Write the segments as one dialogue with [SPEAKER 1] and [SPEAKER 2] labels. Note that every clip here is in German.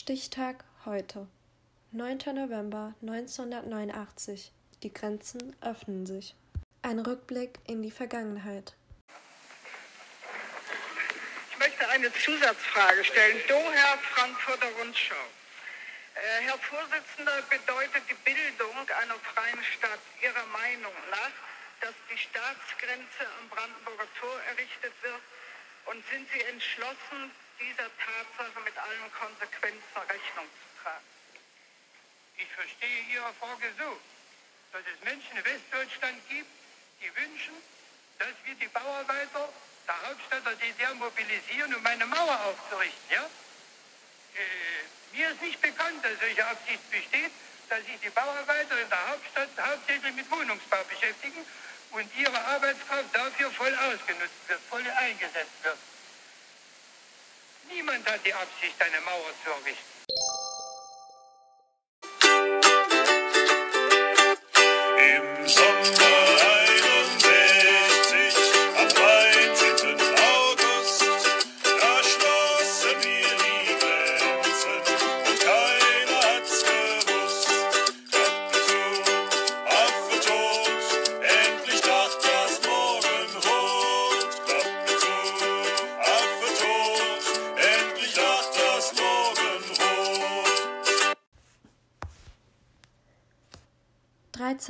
[SPEAKER 1] Stichtag heute, 9. November 1989. Die Grenzen öffnen sich. Ein Rückblick in die Vergangenheit.
[SPEAKER 2] Ich möchte eine Zusatzfrage stellen. Doher, Frankfurter Rundschau. Äh, Herr Vorsitzender, bedeutet die Bildung einer freien Stadt Ihrer Meinung nach, dass die Staatsgrenze am Brandenburger Tor errichtet wird? Und sind Sie entschlossen, dieser Tatsache mit allen Konsequenzen Rechnung zu tragen?
[SPEAKER 3] Ich verstehe Ihre Frage so, dass es Menschen in Westdeutschland gibt, die wünschen, dass wir die Bauarbeiter der Hauptstadt der DDR mobilisieren, um eine Mauer aufzurichten. Ja? Äh, mir ist nicht bekannt, dass solche Absicht besteht, dass sich die Bauarbeiter in der Hauptstadt hauptsächlich mit Wohnungsbau beschäftigen und ihre Arbeitskraft dafür voll ausgenutzt wird, voll eingesetzt wird. Niemand hat die Absicht, eine Mauer zu errichten.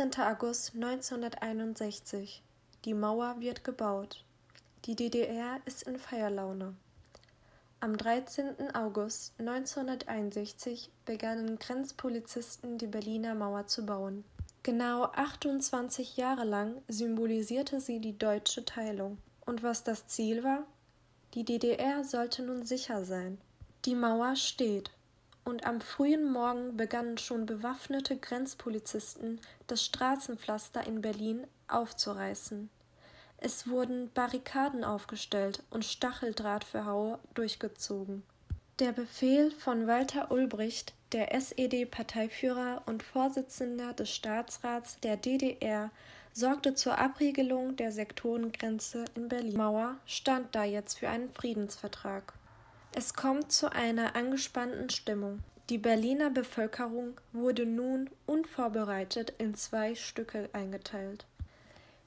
[SPEAKER 4] 13. August
[SPEAKER 1] 1961. Die Mauer wird gebaut. Die DDR ist in Feierlaune. Am 13. August 1961 begannen Grenzpolizisten die Berliner Mauer zu bauen. Genau 28 Jahre lang symbolisierte sie die deutsche Teilung. Und was das Ziel war? Die DDR sollte nun sicher sein. Die Mauer steht. Und am frühen Morgen begannen schon bewaffnete Grenzpolizisten, das Straßenpflaster in Berlin aufzureißen. Es wurden Barrikaden aufgestellt und Stacheldrahtverhaue durchgezogen. Der Befehl von Walter Ulbricht, der SED-Parteiführer und Vorsitzender des Staatsrats der DDR, sorgte zur Abriegelung der Sektorengrenze in Berlin. Mauer stand da jetzt für einen Friedensvertrag. Es kommt zu einer angespannten Stimmung. Die Berliner Bevölkerung wurde nun unvorbereitet in zwei Stücke eingeteilt.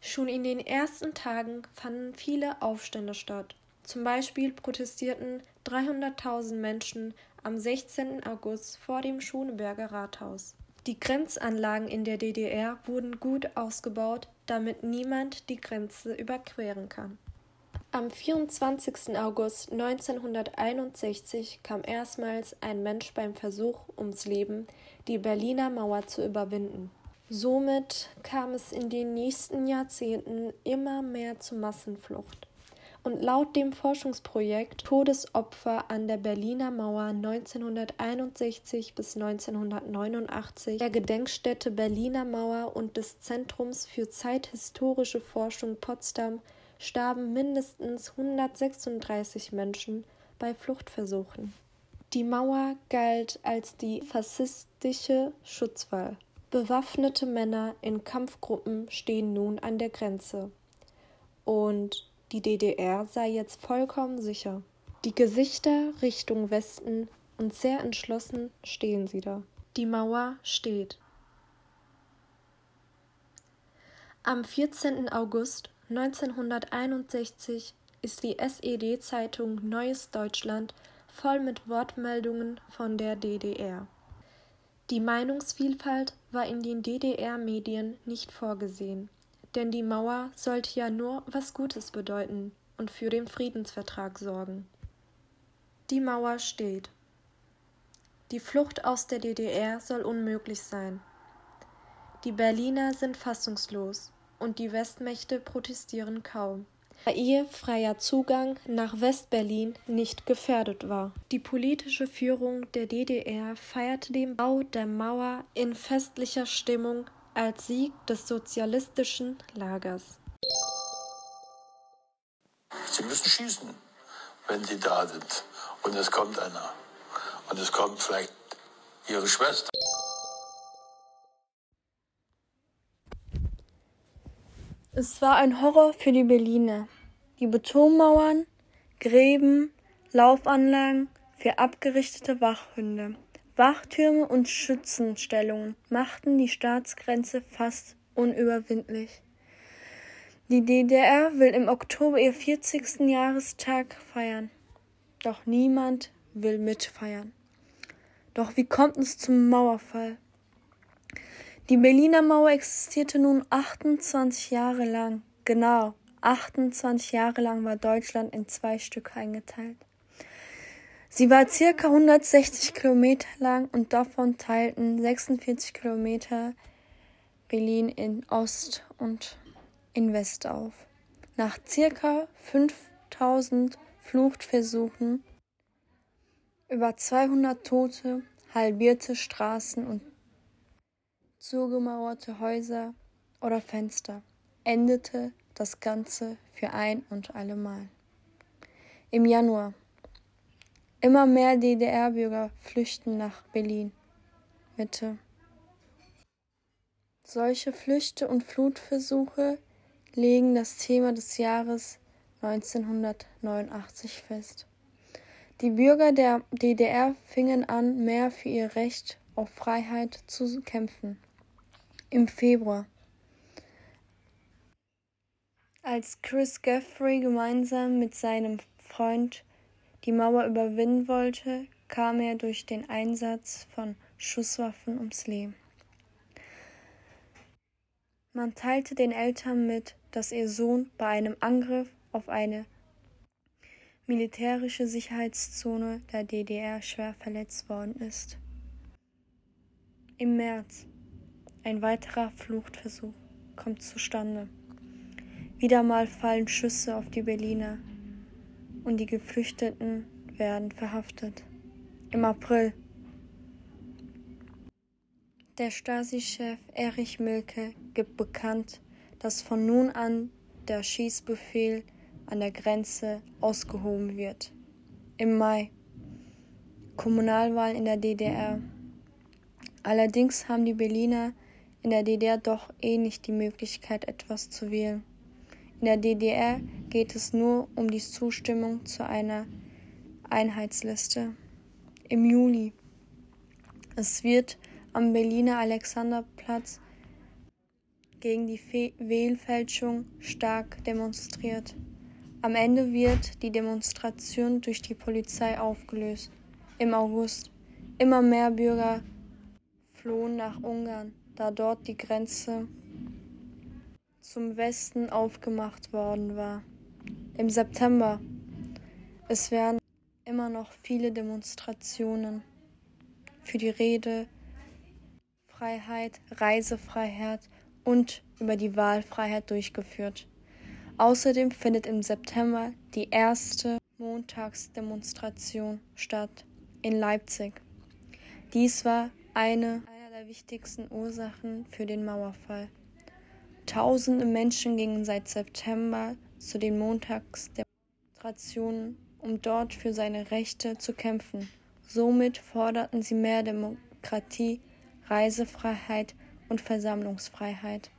[SPEAKER 1] Schon in den ersten Tagen fanden viele Aufstände statt. Zum Beispiel protestierten 300.000 Menschen am 16. August vor dem Schöneberger Rathaus. Die Grenzanlagen in der DDR wurden gut ausgebaut, damit niemand die Grenze überqueren kann. Am 24. August 1961 kam erstmals ein Mensch beim Versuch ums Leben, die Berliner Mauer zu überwinden. Somit kam es in den nächsten Jahrzehnten immer mehr zur Massenflucht. Und laut dem Forschungsprojekt Todesopfer an der Berliner Mauer 1961 bis 1989 der Gedenkstätte Berliner Mauer und des Zentrums für zeithistorische Forschung Potsdam starben mindestens 136 Menschen bei Fluchtversuchen. Die Mauer galt als die faschistische Schutzwall. Bewaffnete Männer in Kampfgruppen stehen nun an der Grenze. Und die DDR sei jetzt vollkommen sicher. Die Gesichter Richtung Westen und sehr entschlossen stehen sie da. Die Mauer steht. Am 14. August 1961 ist die SED-Zeitung Neues Deutschland voll mit Wortmeldungen von der DDR. Die Meinungsvielfalt war in den DDR-Medien nicht vorgesehen, denn die Mauer sollte ja nur was Gutes bedeuten und für den Friedensvertrag sorgen. Die Mauer steht. Die Flucht aus der DDR soll unmöglich sein. Die Berliner sind fassungslos und die Westmächte protestieren kaum, da ihr freier Zugang nach Westberlin nicht gefährdet war. Die politische Führung der DDR feierte den Bau der Mauer in festlicher Stimmung als Sieg des sozialistischen Lagers.
[SPEAKER 5] Sie müssen schießen, wenn sie da sind. Und es kommt einer. Und es kommt vielleicht ihre Schwester.
[SPEAKER 6] Es war ein Horror für die Berliner. Die Betonmauern, Gräben, Laufanlagen, für abgerichtete Wachhunde. Wachtürme und Schützenstellungen machten die Staatsgrenze fast unüberwindlich. Die DDR will im Oktober ihr 40. Jahrestag feiern. Doch niemand will mitfeiern. Doch wie kommt es zum Mauerfall? Die Berliner Mauer existierte nun 28 Jahre lang. Genau, 28 Jahre lang war Deutschland in zwei Stücke eingeteilt. Sie war circa 160 Kilometer lang und davon teilten 46 Kilometer Berlin in Ost und in West auf. Nach circa 5000 Fluchtversuchen, über 200 Tote, halbierte Straßen und zugemauerte Häuser oder Fenster endete das Ganze für ein und allemal. Im Januar. Immer mehr DDR-Bürger flüchten nach Berlin. Mitte. Solche Flüchte und Flutversuche legen das Thema des Jahres 1989 fest. Die Bürger der DDR fingen an, mehr für ihr Recht auf Freiheit zu kämpfen. Im Februar. Als Chris Guthrie gemeinsam mit seinem Freund die Mauer überwinden wollte, kam er durch den Einsatz von Schusswaffen ums Leben. Man teilte den Eltern mit, dass ihr Sohn bei einem Angriff auf eine militärische Sicherheitszone der DDR schwer verletzt worden ist. Im März ein weiterer Fluchtversuch kommt zustande. Wieder mal fallen Schüsse auf die Berliner und die Geflüchteten werden verhaftet. Im April der Stasi-Chef Erich Milke gibt bekannt, dass von nun an der Schießbefehl an der Grenze ausgehoben wird. Im Mai Kommunalwahlen in der DDR. Allerdings haben die Berliner in der DDR doch eh nicht die Möglichkeit, etwas zu wählen. In der DDR geht es nur um die Zustimmung zu einer Einheitsliste. Im Juli. Es wird am Berliner Alexanderplatz gegen die Fe Wählfälschung stark demonstriert. Am Ende wird die Demonstration durch die Polizei aufgelöst. Im August immer mehr Bürger flohen nach Ungarn, da dort die Grenze zum Westen aufgemacht worden war. Im September es werden immer noch viele Demonstrationen für die Rede Freiheit, Reisefreiheit und über die Wahlfreiheit durchgeführt. Außerdem findet im September die erste Montagsdemonstration statt in Leipzig. Dies war eine der wichtigsten Ursachen für den Mauerfall. Tausende Menschen gingen seit September zu den Montagsdemonstrationen, um dort für seine Rechte zu kämpfen. Somit forderten sie mehr Demokratie, Reisefreiheit und Versammlungsfreiheit.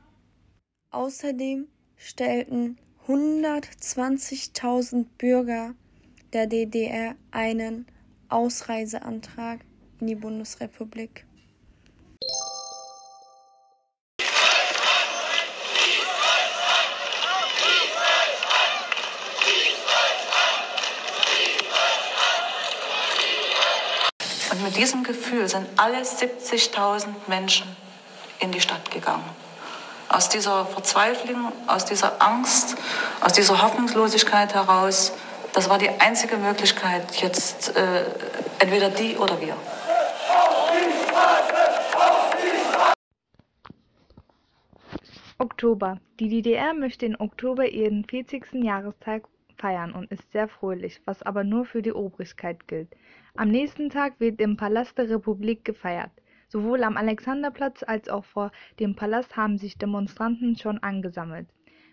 [SPEAKER 6] Außerdem stellten 120.000 Bürger der DDR einen Ausreiseantrag in die Bundesrepublik.
[SPEAKER 7] Und mit diesem Gefühl sind alle 70.000 Menschen in die Stadt gegangen. Aus dieser Verzweiflung, aus dieser Angst, aus dieser Hoffnungslosigkeit heraus, das war die einzige Möglichkeit, jetzt äh, entweder die oder wir.
[SPEAKER 8] Oktober. Die DDR möchte im Oktober ihren 40. Jahrestag feiern und ist sehr fröhlich, was aber nur für die Obrigkeit gilt. Am nächsten Tag wird im Palast der Republik gefeiert. Sowohl am Alexanderplatz als auch vor dem Palast haben sich Demonstranten schon angesammelt.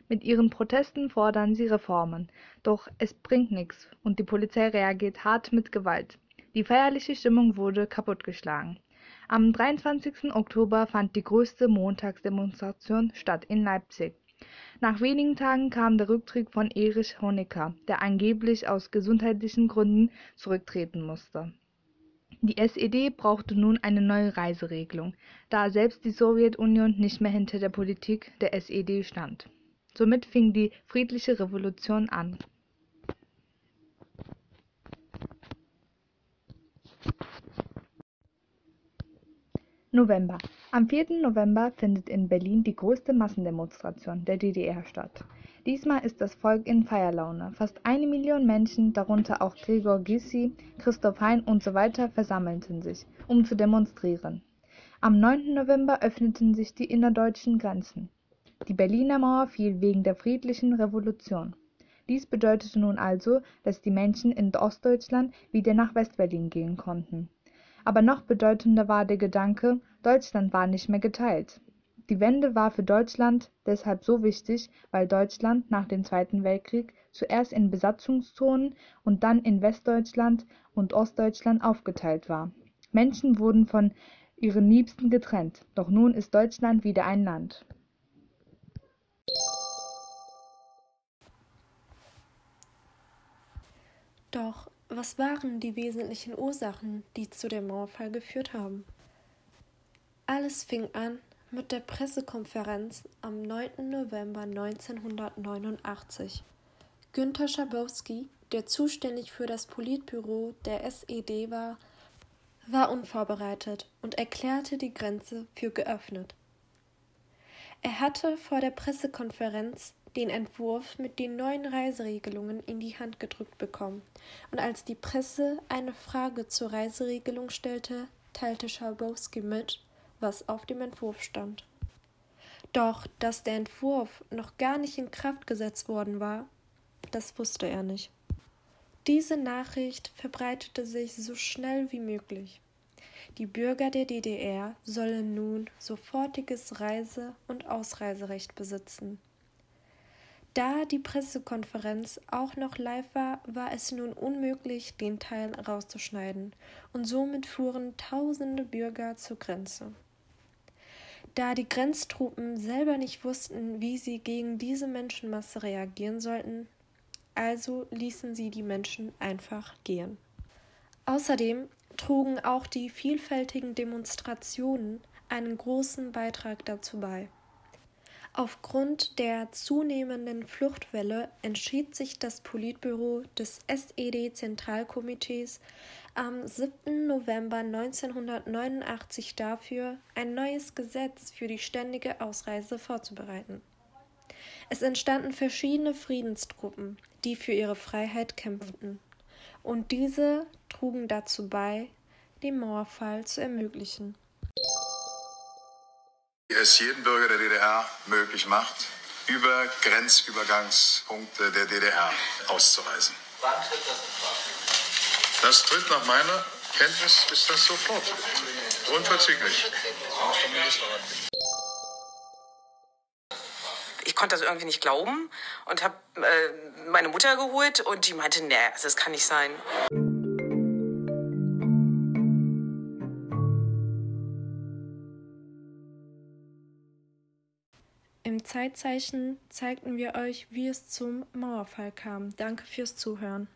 [SPEAKER 8] Mit ihren Protesten fordern sie Reformen. Doch es bringt nichts und die Polizei reagiert hart mit Gewalt. Die feierliche Stimmung wurde kaputtgeschlagen. Am 23. Oktober fand die größte Montagsdemonstration statt in Leipzig. Nach wenigen Tagen kam der Rücktritt von Erich Honecker, der angeblich aus gesundheitlichen Gründen zurücktreten musste. Die SED brauchte nun eine neue Reiseregelung, da selbst die Sowjetunion nicht mehr hinter der Politik der SED stand. Somit fing die friedliche Revolution an. November. Am 4. November findet in Berlin die größte Massendemonstration der DDR statt. Diesmal ist das Volk in Feierlaune. Fast eine Million Menschen, darunter auch Gregor Gysi, Christoph Hein usw. versammelten sich, um zu demonstrieren. Am 9. November öffneten sich die innerdeutschen Grenzen. Die Berliner Mauer fiel wegen der friedlichen Revolution. Dies bedeutete nun also, dass die Menschen in Ostdeutschland wieder nach Westberlin gehen konnten. Aber noch bedeutender war der Gedanke, Deutschland war nicht mehr geteilt. Die Wende war für Deutschland deshalb so wichtig, weil Deutschland nach dem Zweiten Weltkrieg zuerst in Besatzungszonen und dann in Westdeutschland und Ostdeutschland aufgeteilt war. Menschen wurden von ihren Liebsten getrennt, doch nun ist Deutschland wieder ein Land.
[SPEAKER 1] Doch was waren die wesentlichen Ursachen, die zu dem Mauerfall geführt haben? Alles fing an mit der Pressekonferenz am 9. November 1989. Günter Schabowski, der zuständig für das Politbüro der SED war, war unvorbereitet und erklärte die Grenze für geöffnet. Er hatte vor der Pressekonferenz den Entwurf mit den neuen Reiseregelungen in die Hand gedrückt bekommen, und als die Presse eine Frage zur Reiseregelung stellte, teilte Schabowski mit, was auf dem Entwurf stand. Doch, dass der Entwurf noch gar nicht in Kraft gesetzt worden war, das wusste er nicht. Diese Nachricht verbreitete sich so schnell wie möglich. Die Bürger der DDR sollen nun sofortiges Reise- und Ausreiserecht besitzen. Da die Pressekonferenz auch noch live war, war es nun unmöglich, den Teil rauszuschneiden, und somit fuhren tausende Bürger zur Grenze. Da die Grenztruppen selber nicht wussten, wie sie gegen diese Menschenmasse reagieren sollten, also ließen sie die Menschen einfach gehen. Außerdem trugen auch die vielfältigen Demonstrationen einen großen Beitrag dazu bei. Aufgrund der zunehmenden Fluchtwelle entschied sich das Politbüro des SED-Zentralkomitees am 7. November 1989 dafür, ein neues Gesetz für die ständige Ausreise vorzubereiten. Es entstanden verschiedene Friedenstruppen, die für ihre Freiheit kämpften, und diese trugen dazu bei, den Mauerfall zu ermöglichen
[SPEAKER 9] es jedem Bürger der DDR möglich macht, über Grenzübergangspunkte der DDR auszureisen. Wann tritt das in Kraft? Das tritt nach meiner Kenntnis ist das sofort. Unverzüglich.
[SPEAKER 10] Ich konnte das irgendwie nicht glauben und habe äh, meine Mutter geholt und die meinte, nee, also das kann nicht sein.
[SPEAKER 1] Zeitzeichen zeigten wir euch, wie es zum Mauerfall kam. Danke fürs Zuhören.